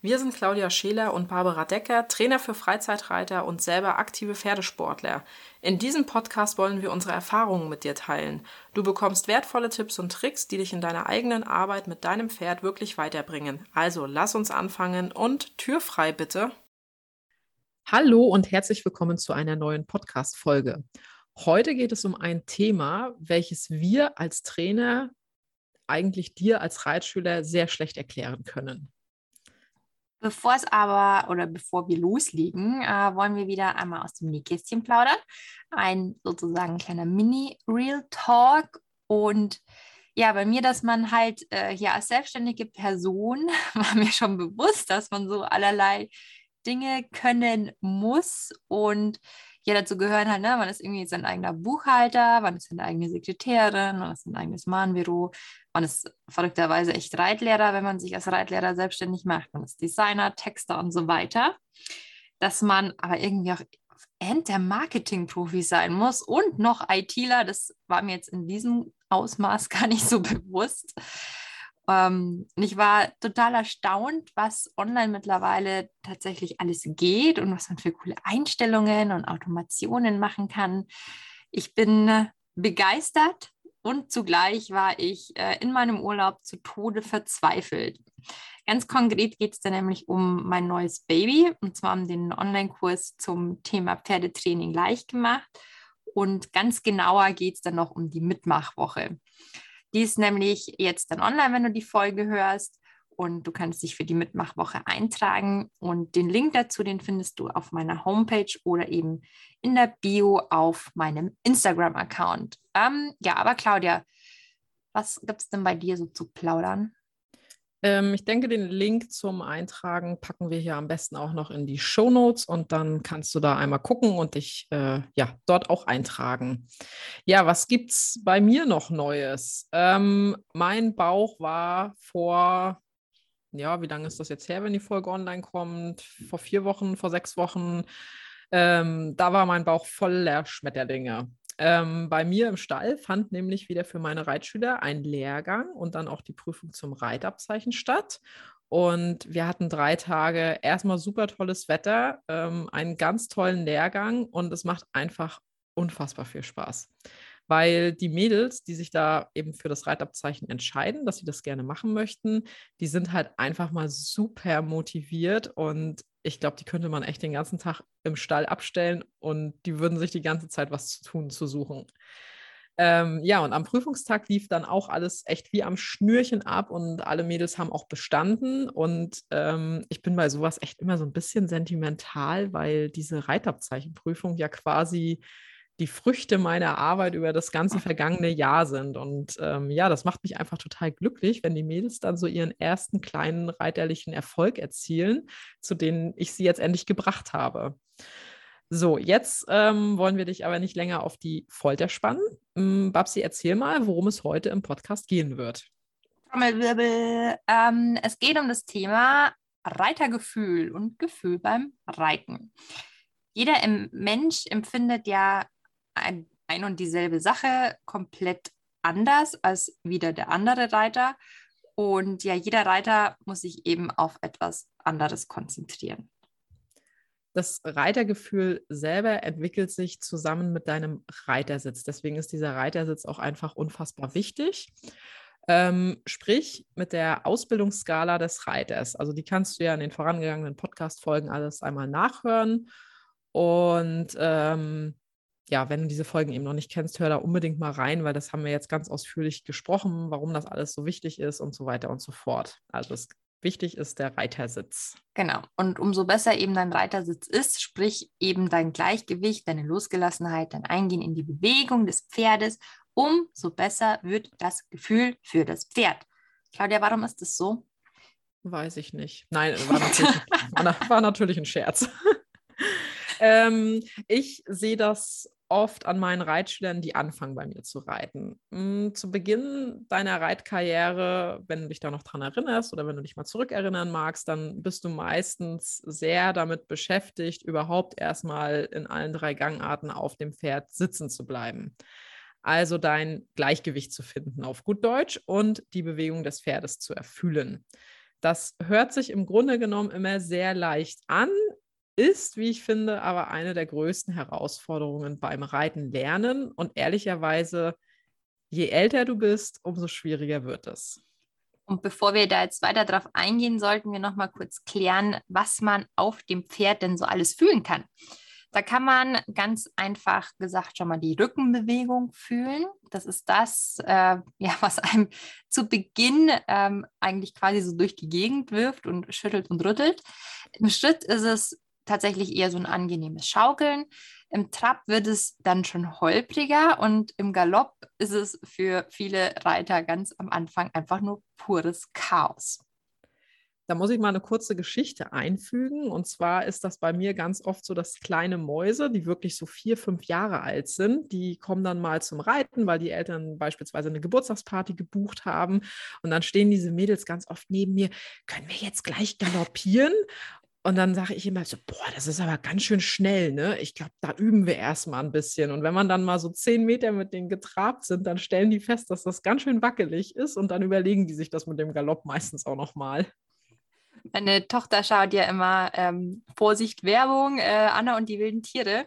Wir sind Claudia Scheler und Barbara Decker, Trainer für Freizeitreiter und selber aktive Pferdesportler. In diesem Podcast wollen wir unsere Erfahrungen mit dir teilen. Du bekommst wertvolle Tipps und Tricks, die dich in deiner eigenen Arbeit mit deinem Pferd wirklich weiterbringen. Also lass uns anfangen und Tür frei bitte. Hallo und herzlich willkommen zu einer neuen Podcast-Folge. Heute geht es um ein Thema, welches wir als Trainer eigentlich dir als Reitschüler sehr schlecht erklären können. Bevor es aber oder bevor wir loslegen, äh, wollen wir wieder einmal aus dem Nähkästchen plaudern. Ein sozusagen kleiner Mini-Real Talk. Und ja, bei mir, dass man halt äh, hier als selbstständige Person war mir schon bewusst, dass man so allerlei Dinge können muss. Und ja, dazu gehören halt, ne, man ist irgendwie sein eigener Buchhalter, man ist seine eigene Sekretärin, man ist sein eigenes Mahnbüro, man ist verrückterweise echt Reitlehrer, wenn man sich als Reitlehrer selbstständig macht, man ist Designer, Texter und so weiter. Dass man aber irgendwie auch End der Marketing-Profi sein muss und noch ITler, das war mir jetzt in diesem Ausmaß gar nicht so bewusst. Ähm, ich war total erstaunt, was online mittlerweile tatsächlich alles geht und was man für coole Einstellungen und Automationen machen kann. Ich bin begeistert und zugleich war ich äh, in meinem Urlaub zu Tode verzweifelt. Ganz konkret geht es da nämlich um mein neues Baby und zwar um den Online-Kurs zum Thema Pferdetraining leicht gemacht. Und ganz genauer geht es dann noch um die Mitmachwoche. Die ist nämlich jetzt dann online, wenn du die Folge hörst. Und du kannst dich für die Mitmachwoche eintragen. Und den Link dazu, den findest du auf meiner Homepage oder eben in der Bio auf meinem Instagram-Account. Ähm, ja, aber Claudia, was gibt es denn bei dir so zu plaudern? Ähm, ich denke, den Link zum Eintragen packen wir hier am besten auch noch in die Show Notes und dann kannst du da einmal gucken und dich äh, ja dort auch eintragen. Ja, was gibt es bei mir noch Neues? Ähm, mein Bauch war vor, ja, wie lange ist das jetzt her, wenn die Folge online kommt? Vor vier Wochen, vor sechs Wochen. Ähm, da war mein Bauch voller Schmetterlinge. Ähm, bei mir im Stall fand nämlich wieder für meine Reitschüler ein Lehrgang und dann auch die Prüfung zum Reitabzeichen statt. Und wir hatten drei Tage erstmal super tolles Wetter, ähm, einen ganz tollen Lehrgang und es macht einfach unfassbar viel Spaß. Weil die Mädels, die sich da eben für das Reitabzeichen entscheiden, dass sie das gerne machen möchten, die sind halt einfach mal super motiviert und ich glaube, die könnte man echt den ganzen Tag im Stall abstellen und die würden sich die ganze Zeit was zu tun, zu suchen. Ähm, ja, und am Prüfungstag lief dann auch alles echt wie am Schnürchen ab und alle Mädels haben auch bestanden. Und ähm, ich bin bei sowas echt immer so ein bisschen sentimental, weil diese Reitabzeichenprüfung ja quasi die Früchte meiner Arbeit über das ganze vergangene Jahr sind. Und ähm, ja, das macht mich einfach total glücklich, wenn die Mädels dann so ihren ersten kleinen reiterlichen Erfolg erzielen, zu denen ich sie jetzt endlich gebracht habe. So, jetzt ähm, wollen wir dich aber nicht länger auf die Folter spannen. Ähm, Babsi, erzähl mal, worum es heute im Podcast gehen wird. Trommelwirbel. Ähm, es geht um das Thema Reitergefühl und Gefühl beim Reiten. Jeder Mensch empfindet ja ein, ein und dieselbe Sache komplett anders als wieder der andere Reiter. Und ja, jeder Reiter muss sich eben auf etwas anderes konzentrieren. Das Reitergefühl selber entwickelt sich zusammen mit deinem Reitersitz. Deswegen ist dieser Reitersitz auch einfach unfassbar wichtig. Ähm, sprich, mit der Ausbildungsskala des Reiters. Also die kannst du ja in den vorangegangenen Podcast-Folgen alles einmal nachhören. Und ähm, ja, wenn du diese Folgen eben noch nicht kennst, hör da unbedingt mal rein, weil das haben wir jetzt ganz ausführlich gesprochen, warum das alles so wichtig ist und so weiter und so fort. Also es, wichtig ist der Reitersitz. Genau. Und umso besser eben dein Reitersitz ist, sprich eben dein Gleichgewicht, deine Losgelassenheit, dein Eingehen in die Bewegung des Pferdes, umso besser wird das Gefühl für das Pferd. Claudia, warum ist das so? Weiß ich nicht. Nein, war natürlich, war, natürlich ein Scherz. ähm, ich sehe das oft an meinen Reitschülern, die anfangen bei mir zu reiten. Hm, zu Beginn deiner Reitkarriere, wenn du dich da noch dran erinnerst oder wenn du dich mal zurückerinnern magst, dann bist du meistens sehr damit beschäftigt, überhaupt erstmal in allen drei Gangarten auf dem Pferd sitzen zu bleiben. Also dein Gleichgewicht zu finden auf gut Deutsch und die Bewegung des Pferdes zu erfüllen. Das hört sich im Grunde genommen immer sehr leicht an, ist, wie ich finde, aber eine der größten Herausforderungen beim Reiten lernen. Und ehrlicherweise, je älter du bist, umso schwieriger wird es. Und bevor wir da jetzt weiter drauf eingehen, sollten wir noch mal kurz klären, was man auf dem Pferd denn so alles fühlen kann. Da kann man ganz einfach gesagt schon mal die Rückenbewegung fühlen. Das ist das, äh, ja, was einem zu Beginn ähm, eigentlich quasi so durch die Gegend wirft und schüttelt und rüttelt. Im Schritt ist es tatsächlich eher so ein angenehmes Schaukeln. Im Trab wird es dann schon holpriger und im Galopp ist es für viele Reiter ganz am Anfang einfach nur pures Chaos. Da muss ich mal eine kurze Geschichte einfügen. Und zwar ist das bei mir ganz oft so, dass kleine Mäuse, die wirklich so vier, fünf Jahre alt sind, die kommen dann mal zum Reiten, weil die Eltern beispielsweise eine Geburtstagsparty gebucht haben. Und dann stehen diese Mädels ganz oft neben mir, können wir jetzt gleich galoppieren? Und dann sage ich immer so, boah, das ist aber ganz schön schnell, ne? Ich glaube, da üben wir erstmal ein bisschen. Und wenn man dann mal so zehn Meter mit denen getrabt sind, dann stellen die fest, dass das ganz schön wackelig ist und dann überlegen die sich das mit dem Galopp meistens auch nochmal. Meine Tochter schaut ja immer ähm, Vorsicht Werbung, äh, Anna und die wilden Tiere.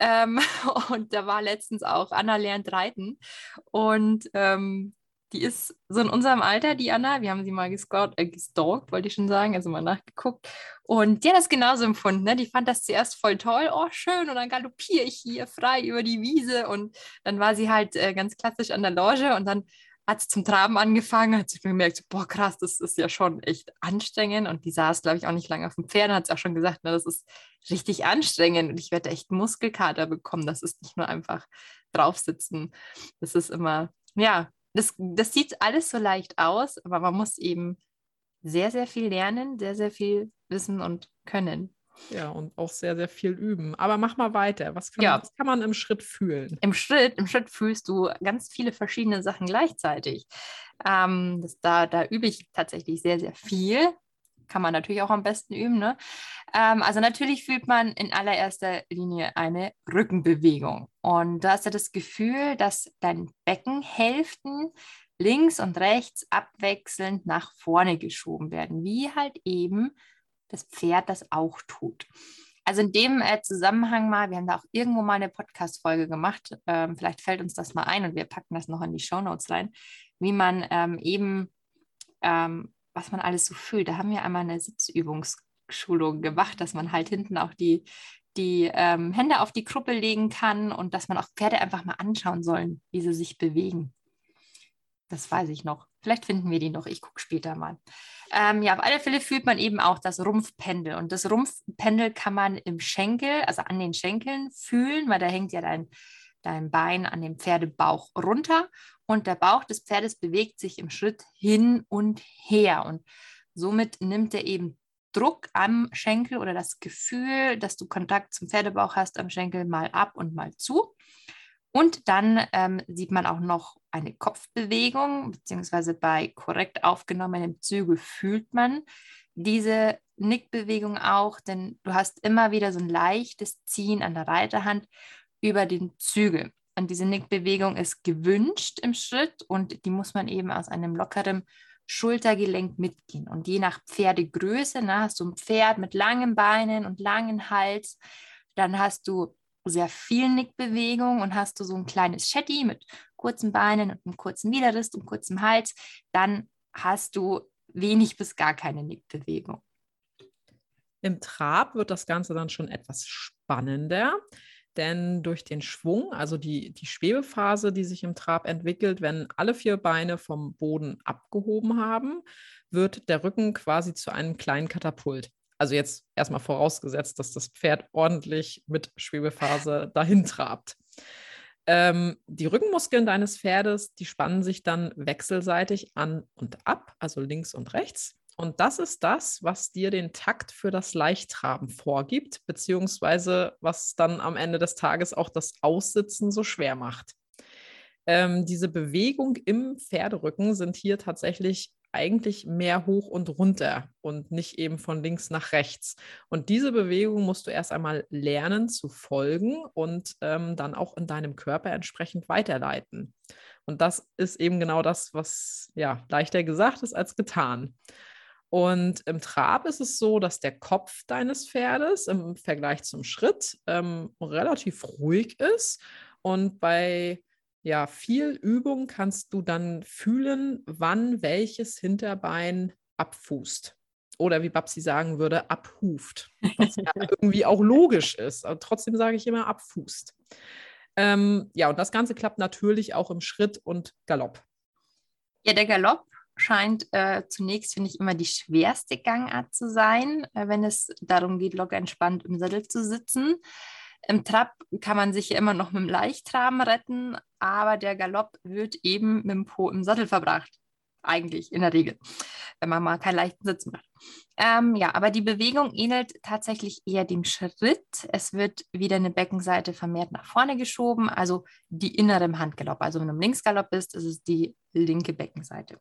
Ähm, und da war letztens auch Anna lernt reiten. Und ähm, die ist so in unserem Alter, die Anna. Wir haben sie mal gescout, äh, gestalkt, wollte ich schon sagen, also mal nachgeguckt. Und die hat das genauso empfunden. Ne? Die fand das zuerst voll toll. Oh, schön. Und dann galoppiere ich hier frei über die Wiese. Und dann war sie halt äh, ganz klassisch an der Loge. Und dann hat sie zum Traben angefangen, hat sich gemerkt, boah, krass, das ist ja schon echt anstrengend. Und die saß, glaube ich, auch nicht lange auf dem Pferd. Hat sie auch schon gesagt, ne, das ist richtig anstrengend. Und ich werde echt Muskelkater bekommen. Das ist nicht nur einfach draufsitzen. Das ist immer, ja, das, das sieht alles so leicht aus, aber man muss eben sehr, sehr viel lernen, sehr, sehr viel wissen und können. Ja, und auch sehr, sehr viel üben. Aber mach mal weiter. Was kann, ja. was kann man im Schritt fühlen? Im Schritt, im Schritt fühlst du ganz viele verschiedene Sachen gleichzeitig. Ähm, das, da, da übe ich tatsächlich sehr, sehr viel kann man natürlich auch am besten üben. Ne? Ähm, also natürlich fühlt man in allererster Linie eine Rückenbewegung. Und du hast ja das Gefühl, dass deine Beckenhälften links und rechts abwechselnd nach vorne geschoben werden, wie halt eben das Pferd das auch tut. Also in dem äh, Zusammenhang mal, wir haben da auch irgendwo mal eine Podcast-Folge gemacht, ähm, vielleicht fällt uns das mal ein und wir packen das noch in die Show Notes rein, wie man ähm, eben ähm, was man alles so fühlt. Da haben wir einmal eine Sitzübungsschulung gemacht, dass man halt hinten auch die, die ähm, Hände auf die Kruppel legen kann und dass man auch Pferde einfach mal anschauen sollen, wie sie sich bewegen. Das weiß ich noch. Vielleicht finden wir die noch. Ich gucke später mal. Ähm, ja, auf alle Fälle fühlt man eben auch das Rumpfpendel. Und das Rumpfpendel kann man im Schenkel, also an den Schenkeln fühlen, weil da hängt ja dein, dein Bein an dem Pferdebauch runter und der Bauch des Pferdes bewegt sich im Schritt hin und her und somit nimmt er eben Druck am Schenkel oder das Gefühl, dass du Kontakt zum Pferdebauch hast am Schenkel mal ab und mal zu. Und dann ähm, sieht man auch noch eine Kopfbewegung, beziehungsweise bei korrekt aufgenommenem Zügel fühlt man diese Nickbewegung auch, denn du hast immer wieder so ein leichtes Ziehen an der Reiterhand über den Zügel. Und diese Nickbewegung ist gewünscht im Schritt und die muss man eben aus einem lockeren Schultergelenk mitgehen. Und je nach Pferdegröße, na, hast du ein Pferd mit langen Beinen und langen Hals, dann hast du sehr viel Nickbewegung und hast du so ein kleines Shetty mit kurzen Beinen und einem kurzen Widerrist und kurzem Hals, dann hast du wenig bis gar keine Nickbewegung. Im Trab wird das Ganze dann schon etwas spannender denn durch den Schwung, also die, die Schwebephase, die sich im Trab entwickelt, wenn alle vier Beine vom Boden abgehoben haben, wird der Rücken quasi zu einem kleinen Katapult. Also jetzt erstmal vorausgesetzt, dass das Pferd ordentlich mit Schwebephase dahin trabt. Ähm, die Rückenmuskeln deines Pferdes, die spannen sich dann wechselseitig an und ab, also links und rechts. Und das ist das, was dir den Takt für das Leichttraben vorgibt, beziehungsweise was dann am Ende des Tages auch das Aussitzen so schwer macht. Ähm, diese Bewegung im Pferderücken sind hier tatsächlich eigentlich mehr hoch und runter und nicht eben von links nach rechts. Und diese Bewegung musst du erst einmal lernen zu folgen und ähm, dann auch in deinem Körper entsprechend weiterleiten. Und das ist eben genau das, was ja leichter gesagt ist als getan. Und im Trab ist es so, dass der Kopf deines Pferdes im Vergleich zum Schritt ähm, relativ ruhig ist. Und bei ja, viel Übung kannst du dann fühlen, wann welches Hinterbein abfußt. Oder wie Babsi sagen würde, abhuft. Was ja irgendwie auch logisch ist. Aber trotzdem sage ich immer abfußt. Ähm, ja, und das Ganze klappt natürlich auch im Schritt und Galopp. Ja, der Galopp scheint äh, zunächst, finde ich, immer die schwerste Gangart zu sein, äh, wenn es darum geht, locker entspannt im Sattel zu sitzen. Im Trab kann man sich ja immer noch mit dem Leichtraben retten, aber der Galopp wird eben mit dem Po im Sattel verbracht. Eigentlich in der Regel, wenn man mal keinen leichten Sitz macht. Ähm, ja, aber die Bewegung ähnelt tatsächlich eher dem Schritt. Es wird wieder eine Beckenseite vermehrt nach vorne geschoben, also die innere im Handgalopp. Also wenn du im Linksgalopp bist, ist es die linke Beckenseite.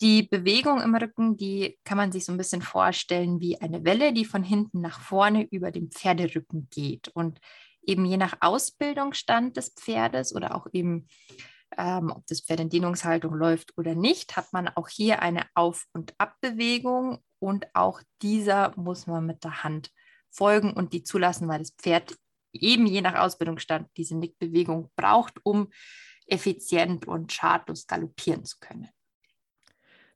Die Bewegung im Rücken, die kann man sich so ein bisschen vorstellen wie eine Welle, die von hinten nach vorne über den Pferderücken geht. Und eben je nach Ausbildungsstand des Pferdes oder auch eben, ähm, ob das Pferd in Dehnungshaltung läuft oder nicht, hat man auch hier eine Auf- und Abbewegung und auch dieser muss man mit der Hand folgen und die zulassen, weil das Pferd eben je nach Ausbildungsstand diese Nickbewegung braucht, um effizient und schadlos galoppieren zu können.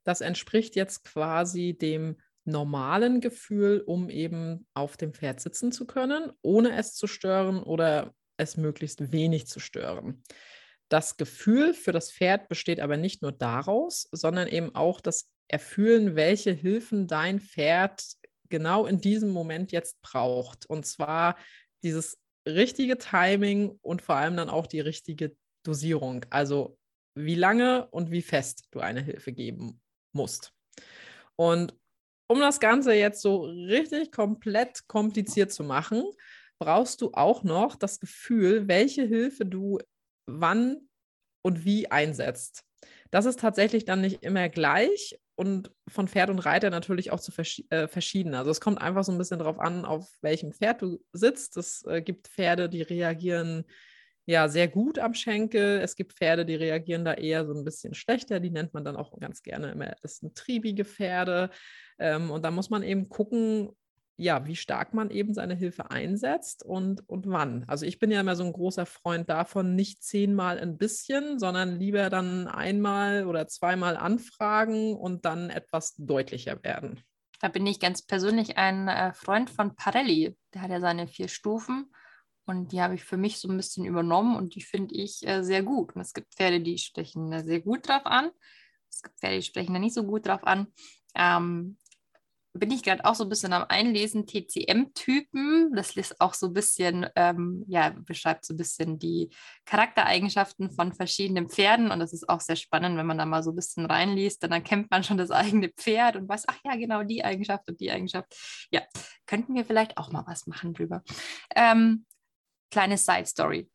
Das entspricht jetzt quasi dem normalen Gefühl, um eben auf dem Pferd sitzen zu können, ohne es zu stören oder es möglichst wenig zu stören. Das Gefühl für das Pferd besteht aber nicht nur daraus, sondern eben auch das Erfühlen, welche Hilfen dein Pferd genau in diesem Moment jetzt braucht. Und zwar dieses richtige Timing und vor allem dann auch die richtige Dosierung. Also wie lange und wie fest du eine Hilfe geben musst. Und um das Ganze jetzt so richtig komplett kompliziert zu machen, brauchst du auch noch das Gefühl, welche Hilfe du wann und wie einsetzt. Das ist tatsächlich dann nicht immer gleich und von Pferd und Reiter natürlich auch zu vers äh, verschieden. Also es kommt einfach so ein bisschen darauf an, auf welchem Pferd du sitzt. Es äh, gibt Pferde, die reagieren ja sehr gut am Schenkel. Es gibt Pferde, die reagieren da eher so ein bisschen schlechter. Die nennt man dann auch ganz gerne immer, das sind triebige Pferde. Ähm, und da muss man eben gucken, ja, wie stark man eben seine Hilfe einsetzt und, und wann. Also ich bin ja immer so ein großer Freund davon, nicht zehnmal ein bisschen, sondern lieber dann einmal oder zweimal anfragen und dann etwas deutlicher werden. Da bin ich ganz persönlich ein äh, Freund von Parelli. Der hat ja seine vier Stufen und die habe ich für mich so ein bisschen übernommen und die finde ich äh, sehr gut. Und es gibt Pferde, die sprechen da sehr gut drauf an. Es gibt Pferde, die sprechen da nicht so gut drauf an. Ähm, bin ich gerade auch so ein bisschen am Einlesen, TCM-Typen. Das ist auch so ein bisschen, ähm, ja, beschreibt so ein bisschen die Charaktereigenschaften von verschiedenen Pferden. Und das ist auch sehr spannend, wenn man da mal so ein bisschen reinliest. Dann erkennt man schon das eigene Pferd und weiß, ach ja, genau die Eigenschaft und die Eigenschaft. Ja, könnten wir vielleicht auch mal was machen drüber. Ähm, kleine Side Story.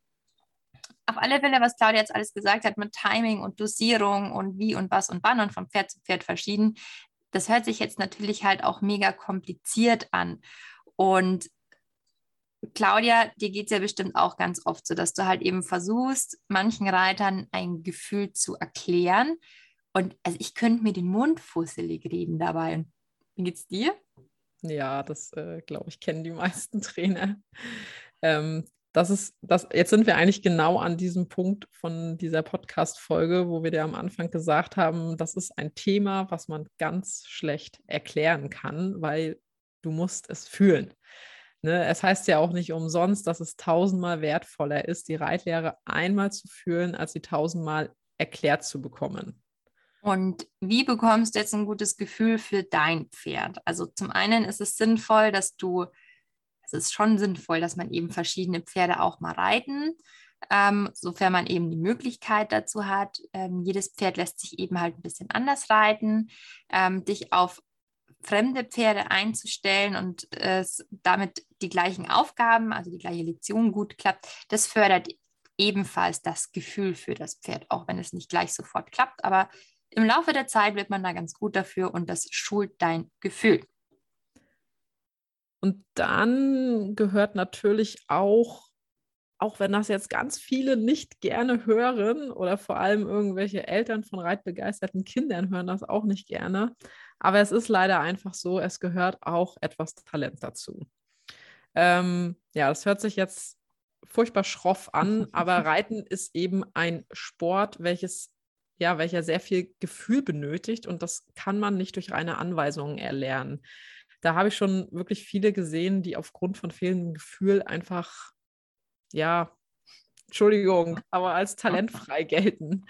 Auf alle Fälle, was Claudia jetzt alles gesagt hat mit Timing und Dosierung und wie und was und wann und von Pferd zu Pferd verschieden, das hört sich jetzt natürlich halt auch mega kompliziert an. Und Claudia, dir geht es ja bestimmt auch ganz oft so, dass du halt eben versuchst, manchen Reitern ein Gefühl zu erklären. Und also ich könnte mir den Mund fusselig reden dabei. Und wie geht's dir? Ja, das äh, glaube ich, kennen die meisten Trainer. Ähm, das ist, das, jetzt sind wir eigentlich genau an diesem Punkt von dieser Podcast-Folge, wo wir dir am Anfang gesagt haben, das ist ein Thema, was man ganz schlecht erklären kann, weil du musst es fühlen. Ne? Es heißt ja auch nicht umsonst, dass es tausendmal wertvoller ist, die Reitlehre einmal zu fühlen, als sie tausendmal erklärt zu bekommen. Und wie bekommst du jetzt ein gutes Gefühl für dein Pferd? Also zum einen ist es sinnvoll, dass du es ist schon sinnvoll, dass man eben verschiedene Pferde auch mal reiten ähm, sofern man eben die Möglichkeit dazu hat. Ähm, jedes Pferd lässt sich eben halt ein bisschen anders reiten. Ähm, dich auf fremde Pferde einzustellen und äh, damit die gleichen Aufgaben, also die gleiche Lektion gut klappt, das fördert ebenfalls das Gefühl für das Pferd, auch wenn es nicht gleich sofort klappt. Aber im Laufe der Zeit wird man da ganz gut dafür und das schult dein Gefühl. Und dann gehört natürlich auch, auch wenn das jetzt ganz viele nicht gerne hören oder vor allem irgendwelche Eltern von reitbegeisterten Kindern hören das auch nicht gerne, aber es ist leider einfach so, es gehört auch etwas Talent dazu. Ähm, ja, das hört sich jetzt furchtbar schroff an, aber Reiten ist eben ein Sport, welches ja, welcher sehr viel Gefühl benötigt und das kann man nicht durch reine Anweisungen erlernen. Da habe ich schon wirklich viele gesehen, die aufgrund von fehlendem Gefühl einfach, ja, Entschuldigung, aber als talentfrei gelten.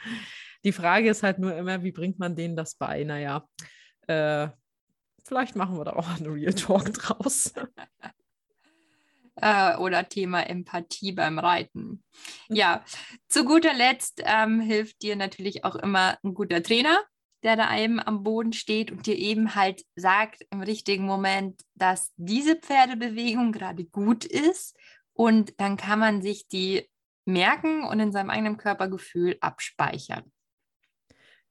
Die Frage ist halt nur immer, wie bringt man denen das bei? Naja, äh, vielleicht machen wir da auch einen Real Talk draus. äh, oder Thema Empathie beim Reiten. Ja, zu guter Letzt ähm, hilft dir natürlich auch immer ein guter Trainer, der da eben am Boden steht und dir eben halt sagt im richtigen Moment, dass diese Pferdebewegung gerade gut ist und dann kann man sich die merken und in seinem eigenen Körpergefühl abspeichern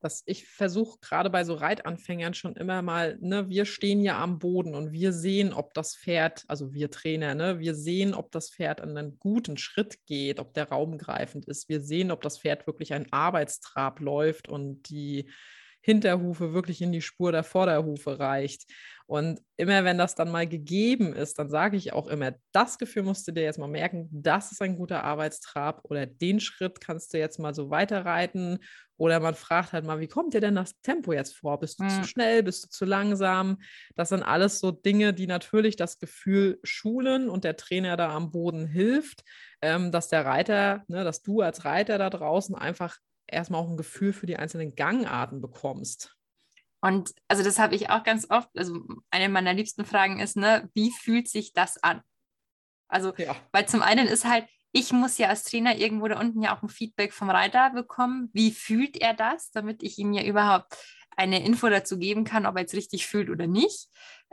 dass ich versuche gerade bei so Reitanfängern schon immer mal, ne, wir stehen ja am Boden und wir sehen, ob das Pferd, also wir Trainer, ne, wir sehen, ob das Pferd an einen guten Schritt geht, ob der raumgreifend ist. Wir sehen, ob das Pferd wirklich einen Arbeitstrab läuft und die Hinterhufe wirklich in die Spur der Vorderhufe reicht. Und immer wenn das dann mal gegeben ist, dann sage ich auch immer, das Gefühl musst du dir jetzt mal merken, das ist ein guter Arbeitstrab oder den Schritt kannst du jetzt mal so weiterreiten. Oder man fragt halt mal, wie kommt dir denn das Tempo jetzt vor? Bist du mhm. zu schnell? Bist du zu langsam? Das sind alles so Dinge, die natürlich das Gefühl schulen und der Trainer da am Boden hilft, ähm, dass der Reiter, ne, dass du als Reiter da draußen einfach erstmal auch ein Gefühl für die einzelnen Gangarten bekommst. Und also das habe ich auch ganz oft, also eine meiner liebsten Fragen ist, ne, wie fühlt sich das an? Also, ja. weil zum einen ist halt, ich muss ja als Trainer irgendwo da unten ja auch ein Feedback vom Reiter bekommen. Wie fühlt er das, damit ich ihm ja überhaupt eine Info dazu geben kann, ob er jetzt richtig fühlt oder nicht.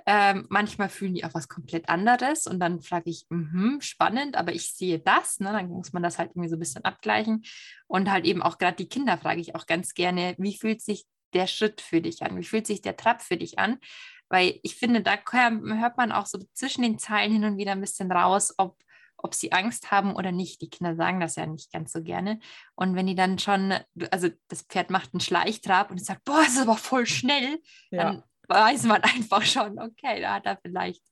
Ähm, manchmal fühlen die auch was komplett anderes und dann frage ich, mh, spannend, aber ich sehe das, ne? dann muss man das halt irgendwie so ein bisschen abgleichen. Und halt eben auch gerade die Kinder frage ich auch ganz gerne, wie fühlt sich der Schritt für dich an? Wie fühlt sich der Trab für dich an? Weil ich finde, da hört man auch so zwischen den Zeilen hin und wieder ein bisschen raus, ob ob sie Angst haben oder nicht. Die Kinder sagen das ja nicht ganz so gerne. Und wenn die dann schon, also das Pferd macht einen Schleichtrab und sagt, boah, das ist aber voll schnell, ja. dann weiß man einfach schon, okay, da hat er vielleicht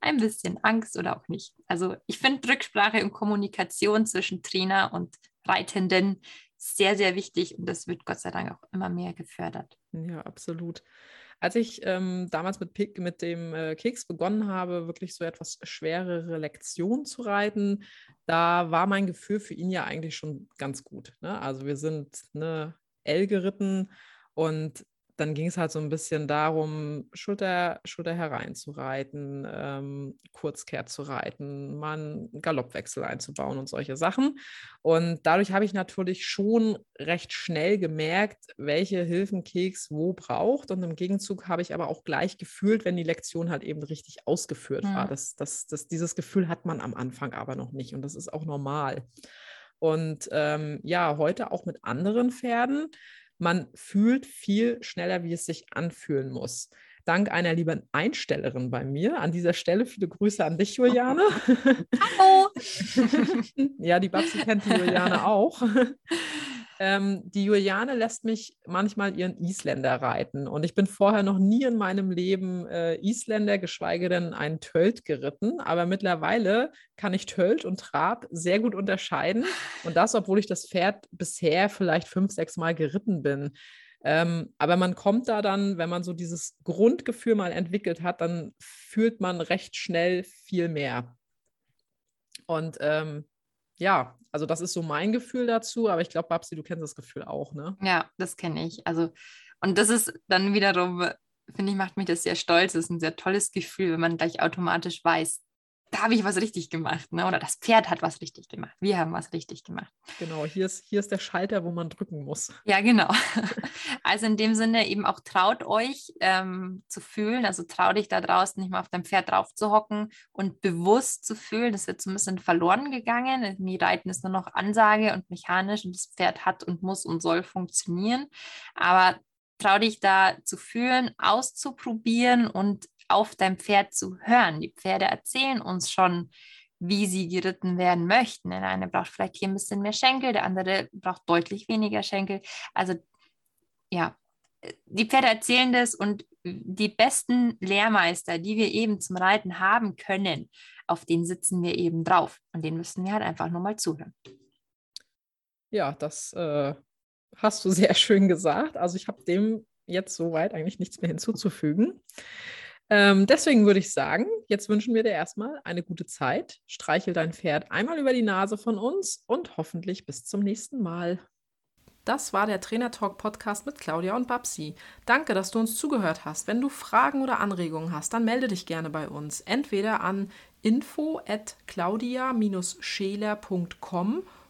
ein bisschen Angst oder auch nicht. Also ich finde Rücksprache und Kommunikation zwischen Trainer und Reitenden sehr, sehr wichtig und das wird Gott sei Dank auch immer mehr gefördert. Ja, absolut. Als ich ähm, damals mit, Pick, mit dem äh, Keks begonnen habe, wirklich so etwas schwerere Lektionen zu reiten, da war mein Gefühl für ihn ja eigentlich schon ganz gut. Ne? Also wir sind eine L geritten und dann ging es halt so ein bisschen darum, Schulter, Schulter hereinzureiten, ähm, Kurzkehrt zu reiten, mal einen Galoppwechsel einzubauen und solche Sachen. Und dadurch habe ich natürlich schon recht schnell gemerkt, welche Hilfen Keks wo braucht. Und im Gegenzug habe ich aber auch gleich gefühlt, wenn die Lektion halt eben richtig ausgeführt mhm. war. Das, das, das, dieses Gefühl hat man am Anfang aber noch nicht. Und das ist auch normal. Und ähm, ja, heute auch mit anderen Pferden man fühlt viel schneller, wie es sich anfühlen muss. Dank einer lieben Einstellerin bei mir. An dieser Stelle viele Grüße an dich, Juliane. Hallo! ja, die Babsi kennt die Juliane auch. Ähm, die Juliane lässt mich manchmal ihren Isländer reiten. Und ich bin vorher noch nie in meinem Leben äh, Isländer, geschweige denn einen Tölt geritten. Aber mittlerweile kann ich Tölt und Trab sehr gut unterscheiden. Und das, obwohl ich das Pferd bisher vielleicht fünf, sechs Mal geritten bin. Ähm, aber man kommt da dann, wenn man so dieses Grundgefühl mal entwickelt hat, dann fühlt man recht schnell viel mehr. Und ähm, ja, also das ist so mein Gefühl dazu, aber ich glaube, Babsi, du kennst das Gefühl auch, ne? Ja, das kenne ich. Also, und das ist dann wiederum, finde ich, macht mich das sehr stolz. Das ist ein sehr tolles Gefühl, wenn man gleich automatisch weiß, da habe ich was richtig gemacht, ne? oder das Pferd hat was richtig gemacht. Wir haben was richtig gemacht. Genau, hier ist, hier ist der Schalter, wo man drücken muss. Ja, genau. Also in dem Sinne eben auch traut euch ähm, zu fühlen, also trau dich da draußen nicht mal auf dein Pferd drauf zu hocken und bewusst zu fühlen. Das wird so ein bisschen verloren gegangen. Die Reiten ist nur noch Ansage und mechanisch und das Pferd hat und muss und soll funktionieren. Aber trau dich da zu fühlen, auszuprobieren und auf dein Pferd zu hören. Die Pferde erzählen uns schon, wie sie geritten werden möchten. Der eine braucht vielleicht hier ein bisschen mehr Schenkel, der andere braucht deutlich weniger Schenkel. Also ja, die Pferde erzählen das und die besten Lehrmeister, die wir eben zum Reiten haben können, auf denen sitzen wir eben drauf. Und denen müssen wir halt einfach nur mal zuhören. Ja, das äh, hast du sehr schön gesagt. Also ich habe dem jetzt soweit eigentlich nichts mehr hinzuzufügen. Ähm, deswegen würde ich sagen, jetzt wünschen wir dir erstmal eine gute Zeit. Streichel dein Pferd einmal über die Nase von uns und hoffentlich bis zum nächsten Mal. Das war der Trainer Talk Podcast mit Claudia und Babsi. Danke, dass du uns zugehört hast. Wenn du Fragen oder Anregungen hast, dann melde dich gerne bei uns. Entweder an info at claudia-scheler.com